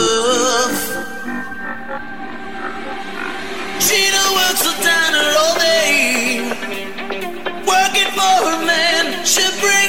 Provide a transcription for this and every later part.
love. Gina works a diner all day, working for her man. She brings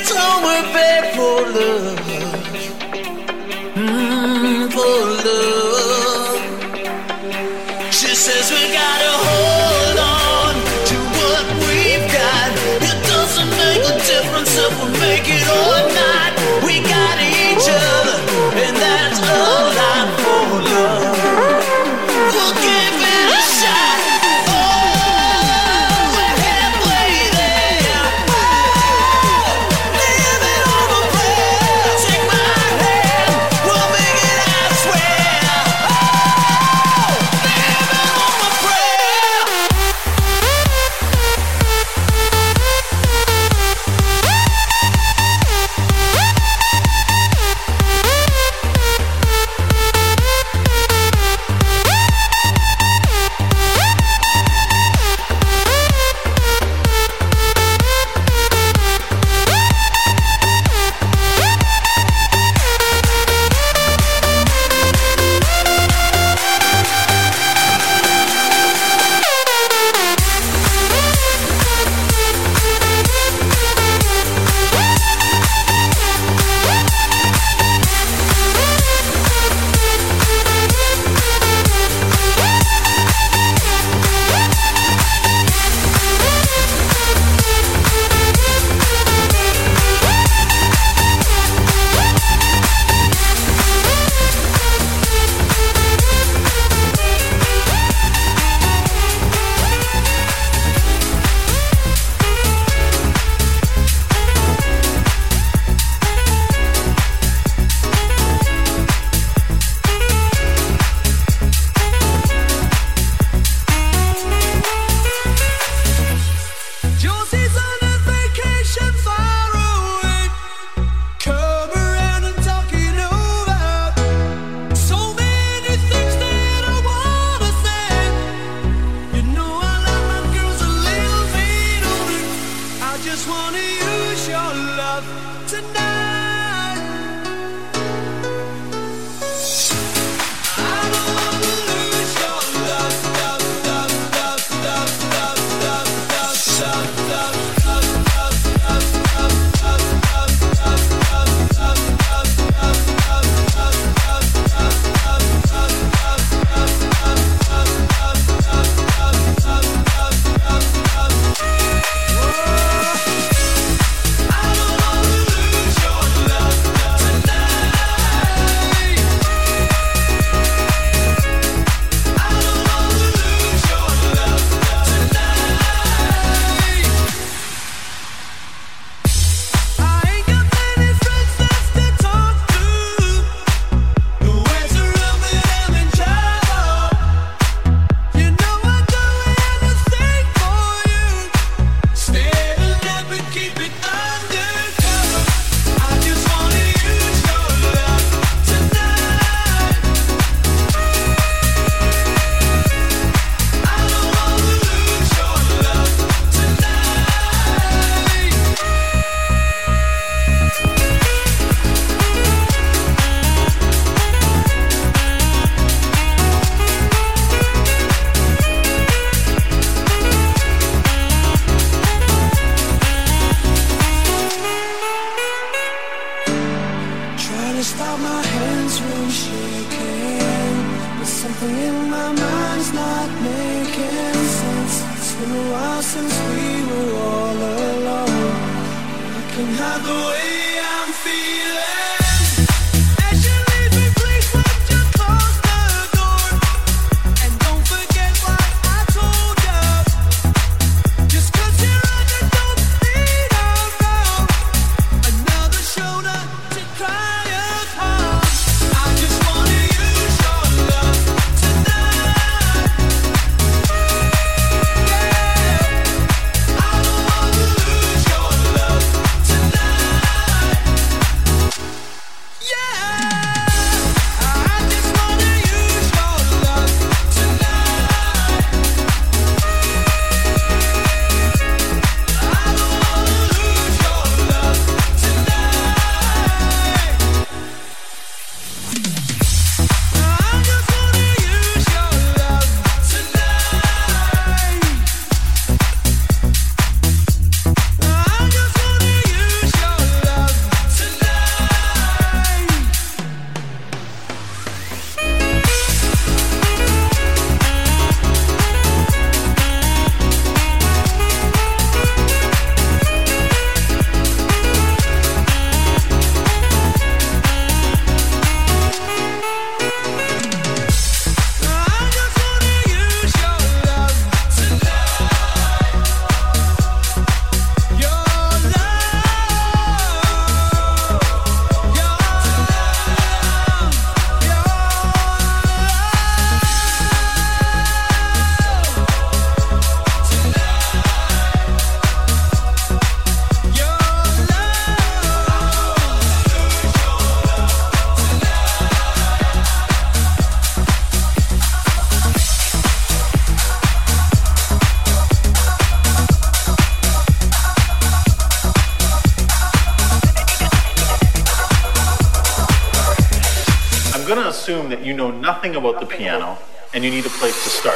you know nothing about the piano and you need a place to start.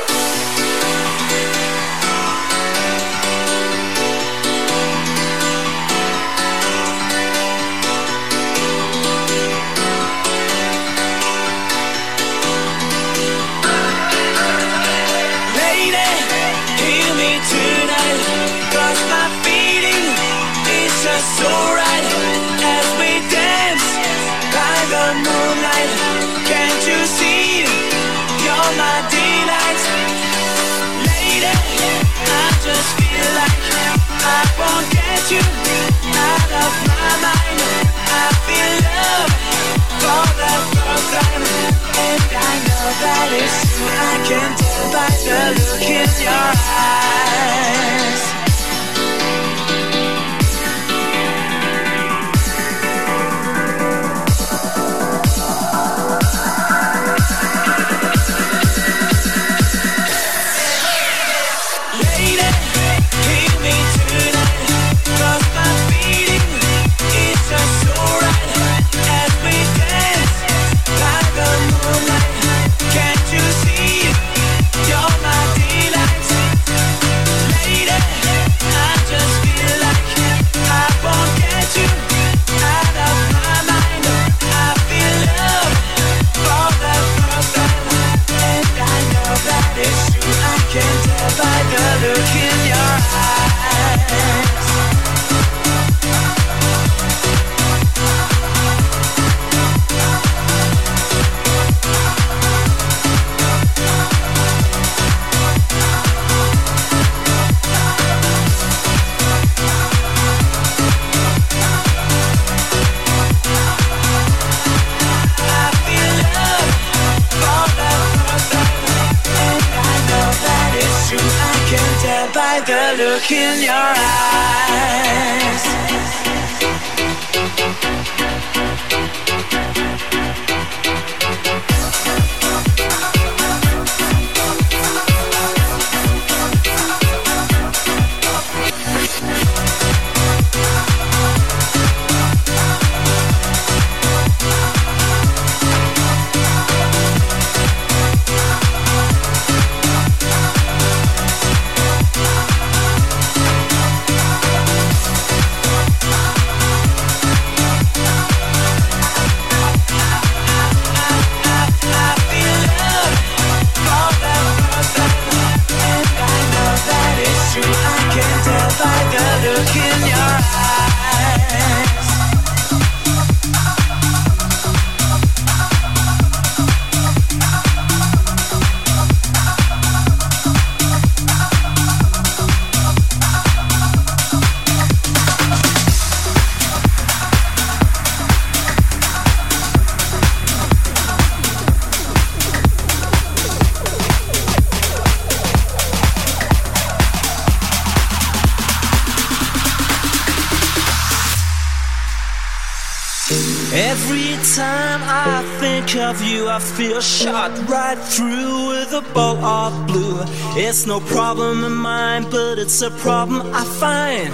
Feel shot right through with a ball of blue. It's no problem of mine, but it's a problem I find.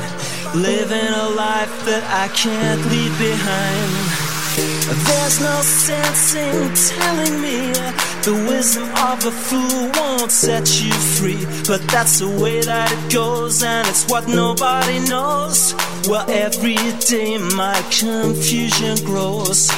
Living a life that I can't leave behind. There's no sense in telling me the wisdom of a fool won't set you free. But that's the way that it goes, and it's what nobody knows. Well, every day my confusion grows.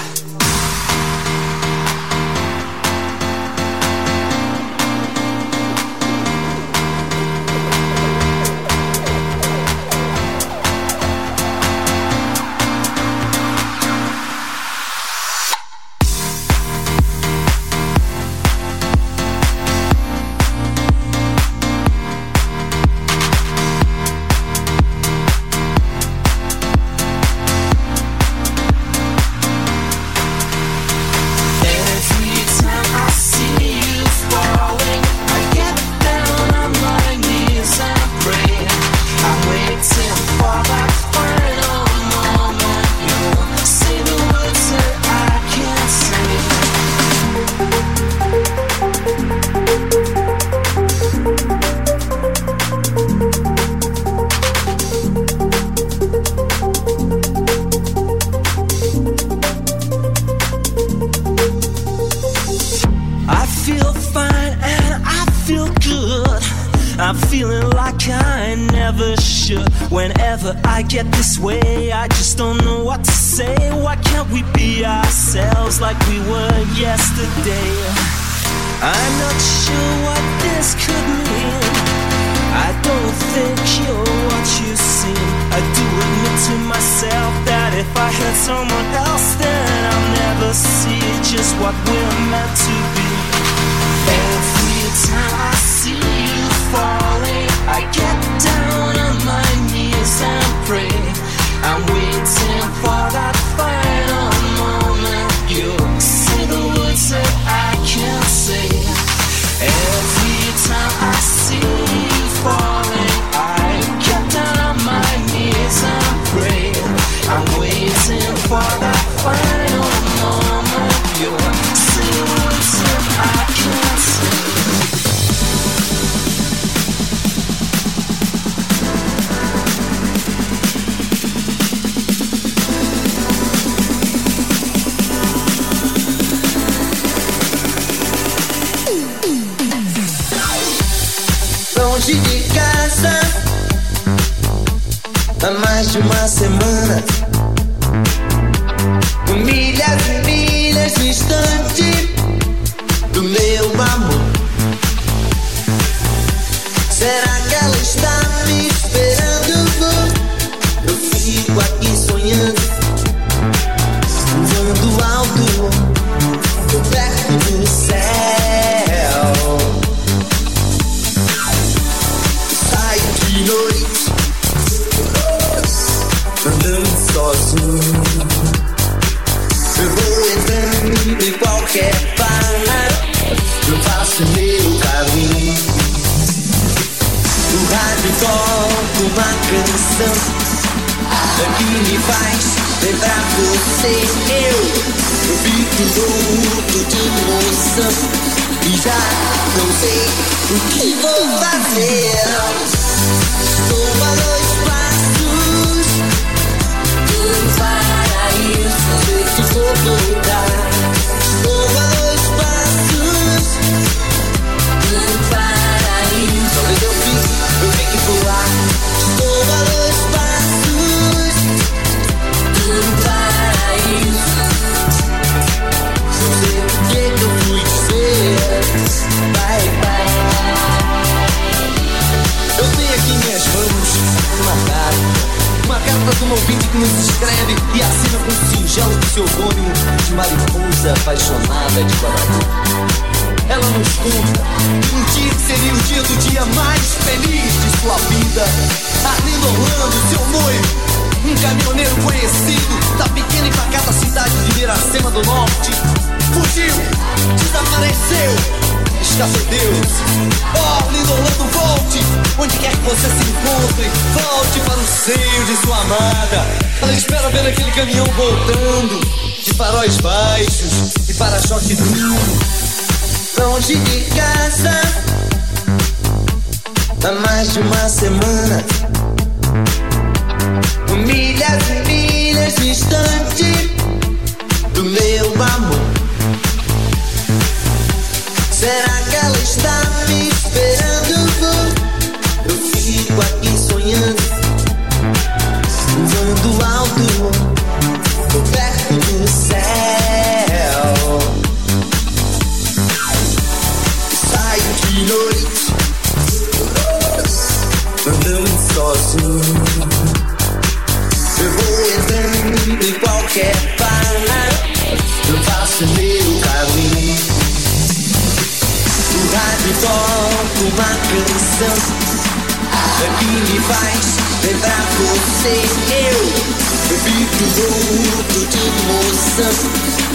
de. Ela nos conta um dia seria o dia do dia mais feliz de sua vida. Arlindo Orlando, seu noivo, um caminhoneiro conhecido da pequena e pacata cidade de Miracema do Norte, fugiu, desapareceu escapou Deus. Oh, lindo Orlando, volte, onde quer que você se encontre, volte para o seio de sua amada. Ela espera ver aquele caminhão voltando, de faróis baixos, e para-choque. Longe de casa, há mais de uma semana. Milhas e milhas distante do meu amor. Será que ela está me esperando? Eu fico aqui sonhando, voando alto, perto Eu vou entrando em qualquer bar, eu faço meu caminho. O rádio toca uma canção que me faz lembrar você. Eu, fico louco de emoção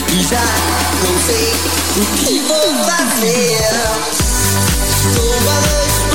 e já não sei o que vou fazer. Estou a dois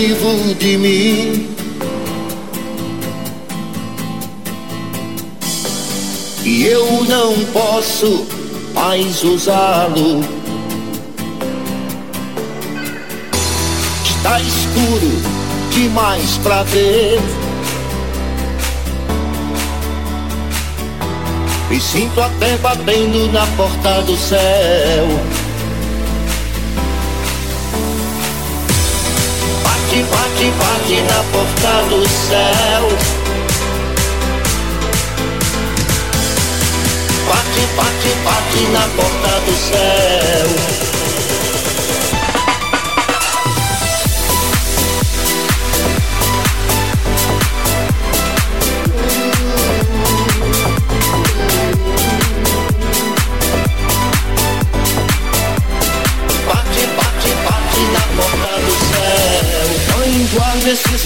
distintivo de mim. E eu não posso mais usá-lo. Está escuro demais pra ver. Me sinto até batendo na porta do céu. Porta do céu. Bate, bate, bate na porta do céu.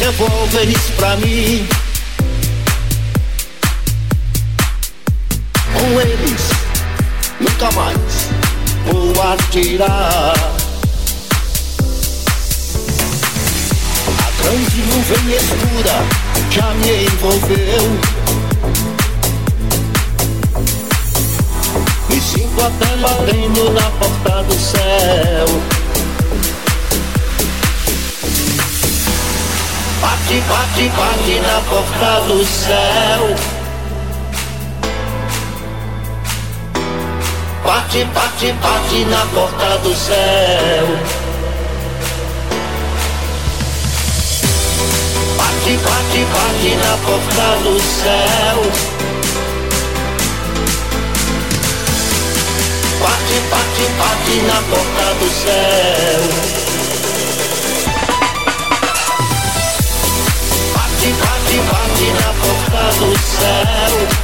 Guarda esses revólveres pra mim. Com eles, nunca mais vou atirar. A grande nuvem escura já me envolveu. Me sinto até batendo na porta do céu. Bate, bate, bate na porta do céu. Bate, bate, bate na porta do céu. Bate, bate, bate na porta do céu. Bate, bate, bate na porta do céu. parti, parti na porta do céu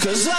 Today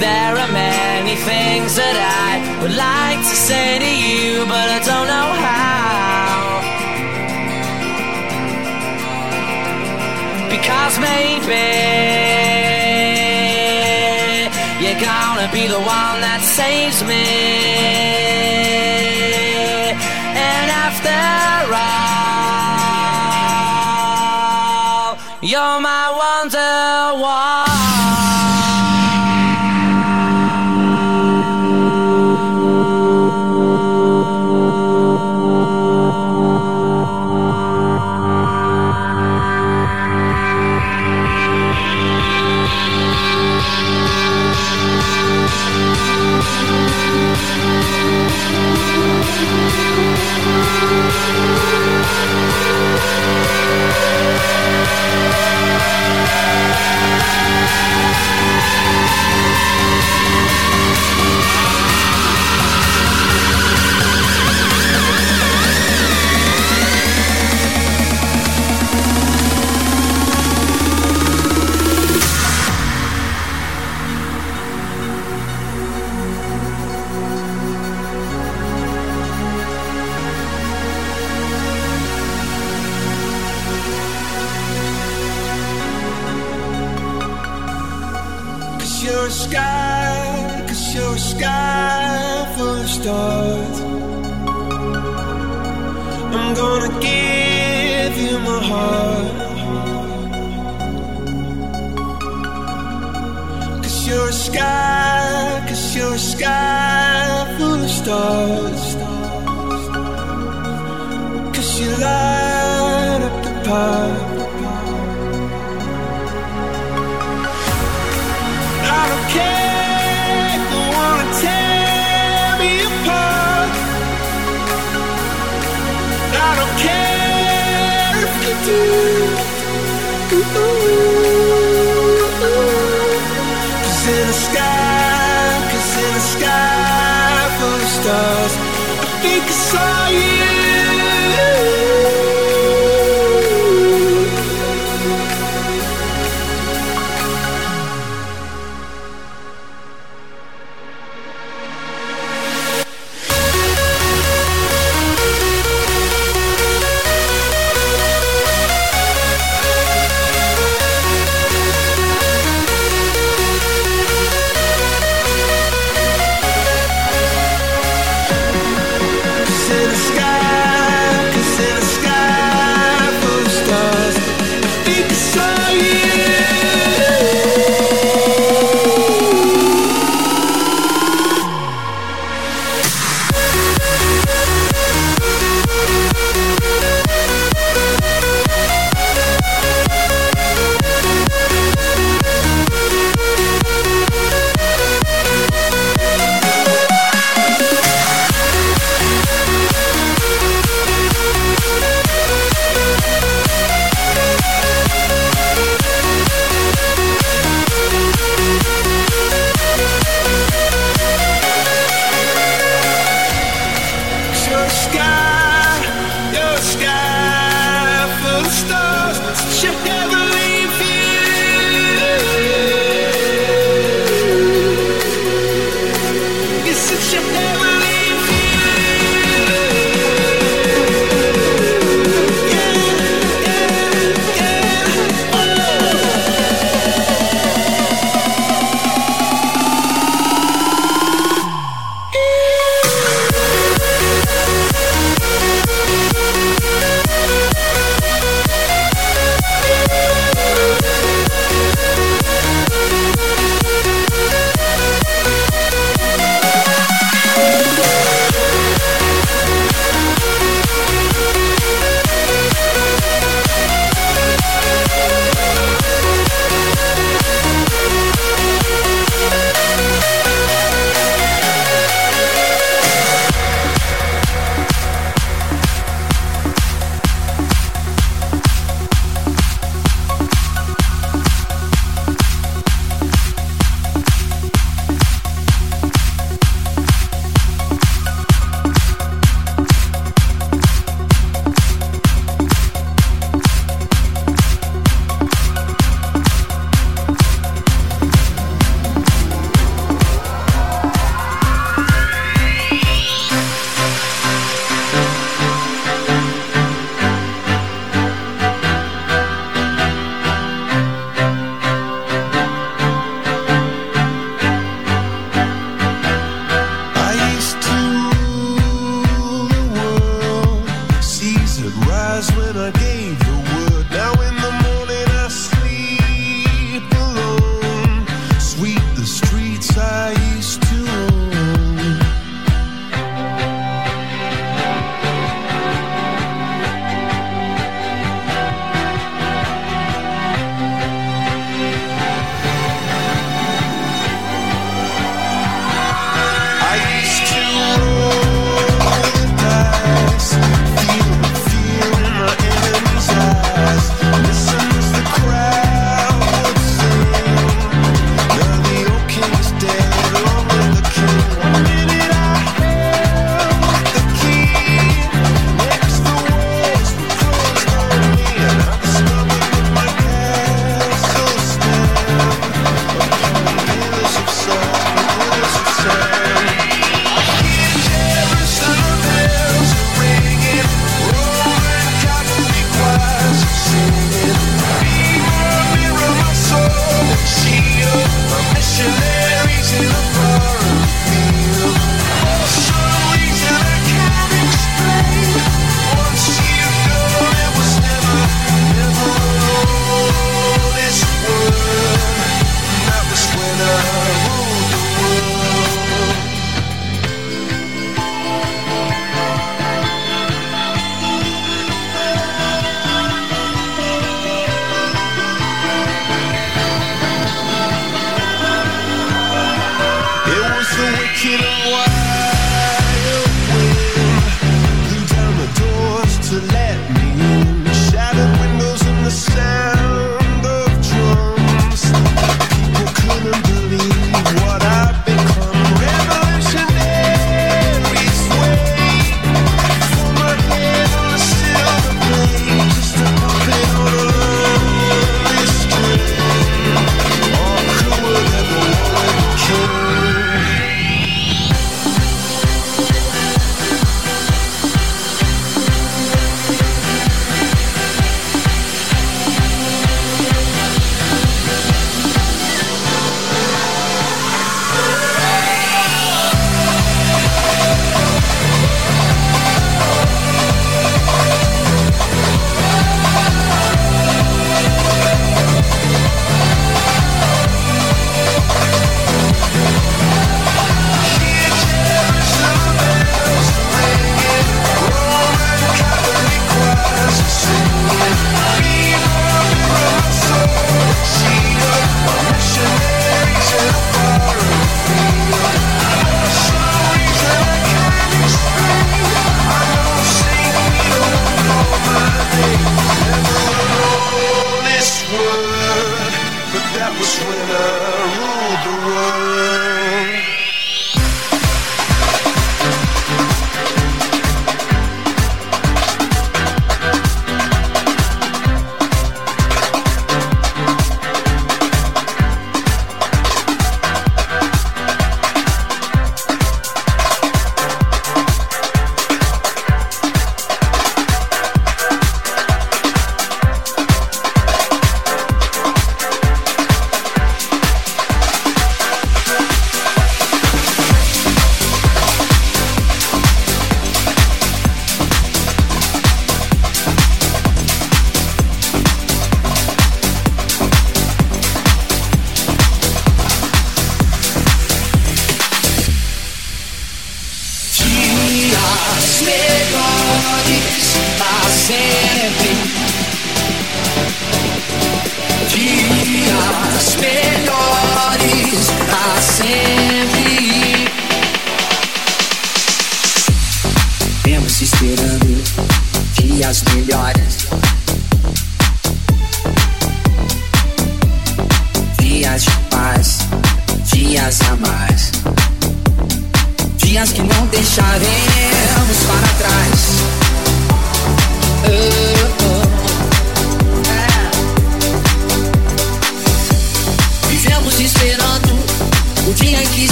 There are many things that I would like to say to you, but I don't know how. Because maybe you're gonna be the one that saves me. And after all, you're my wonderwall. I don't care if you in the in the sky full of stars, I think I saw you.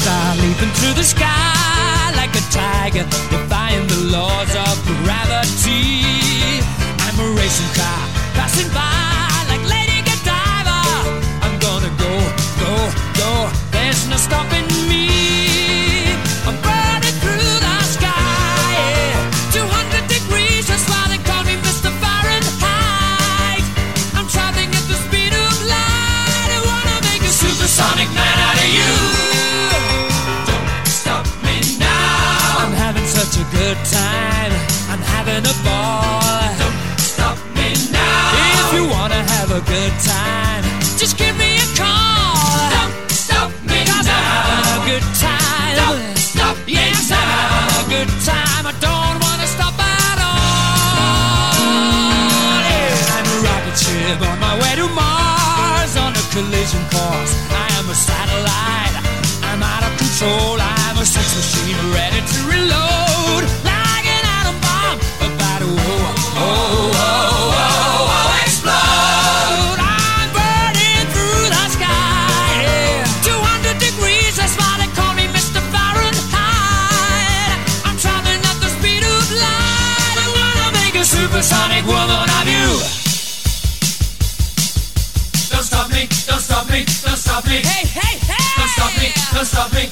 star leaping to the sky like a tiger, defying the laws of gravity. I'm a racing car passing by. never stopping.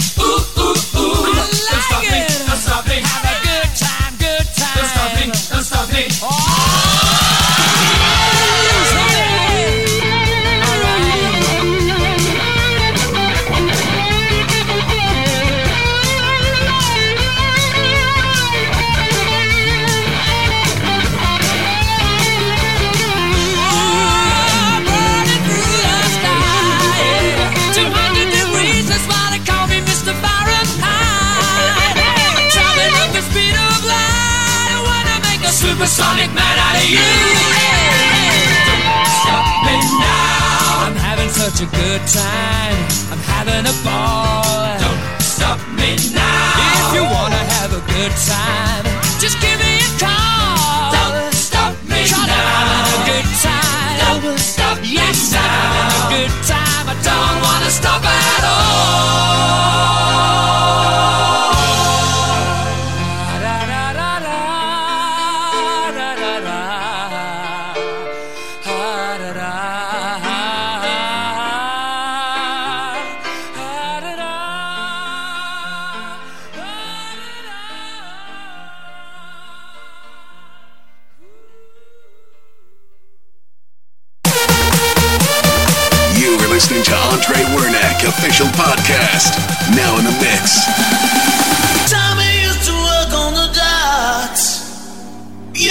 sonic man out of you. Stop me now. I'm having such a good time. I'm having a ball. Don't stop me now. If you wanna have a good time, just give me.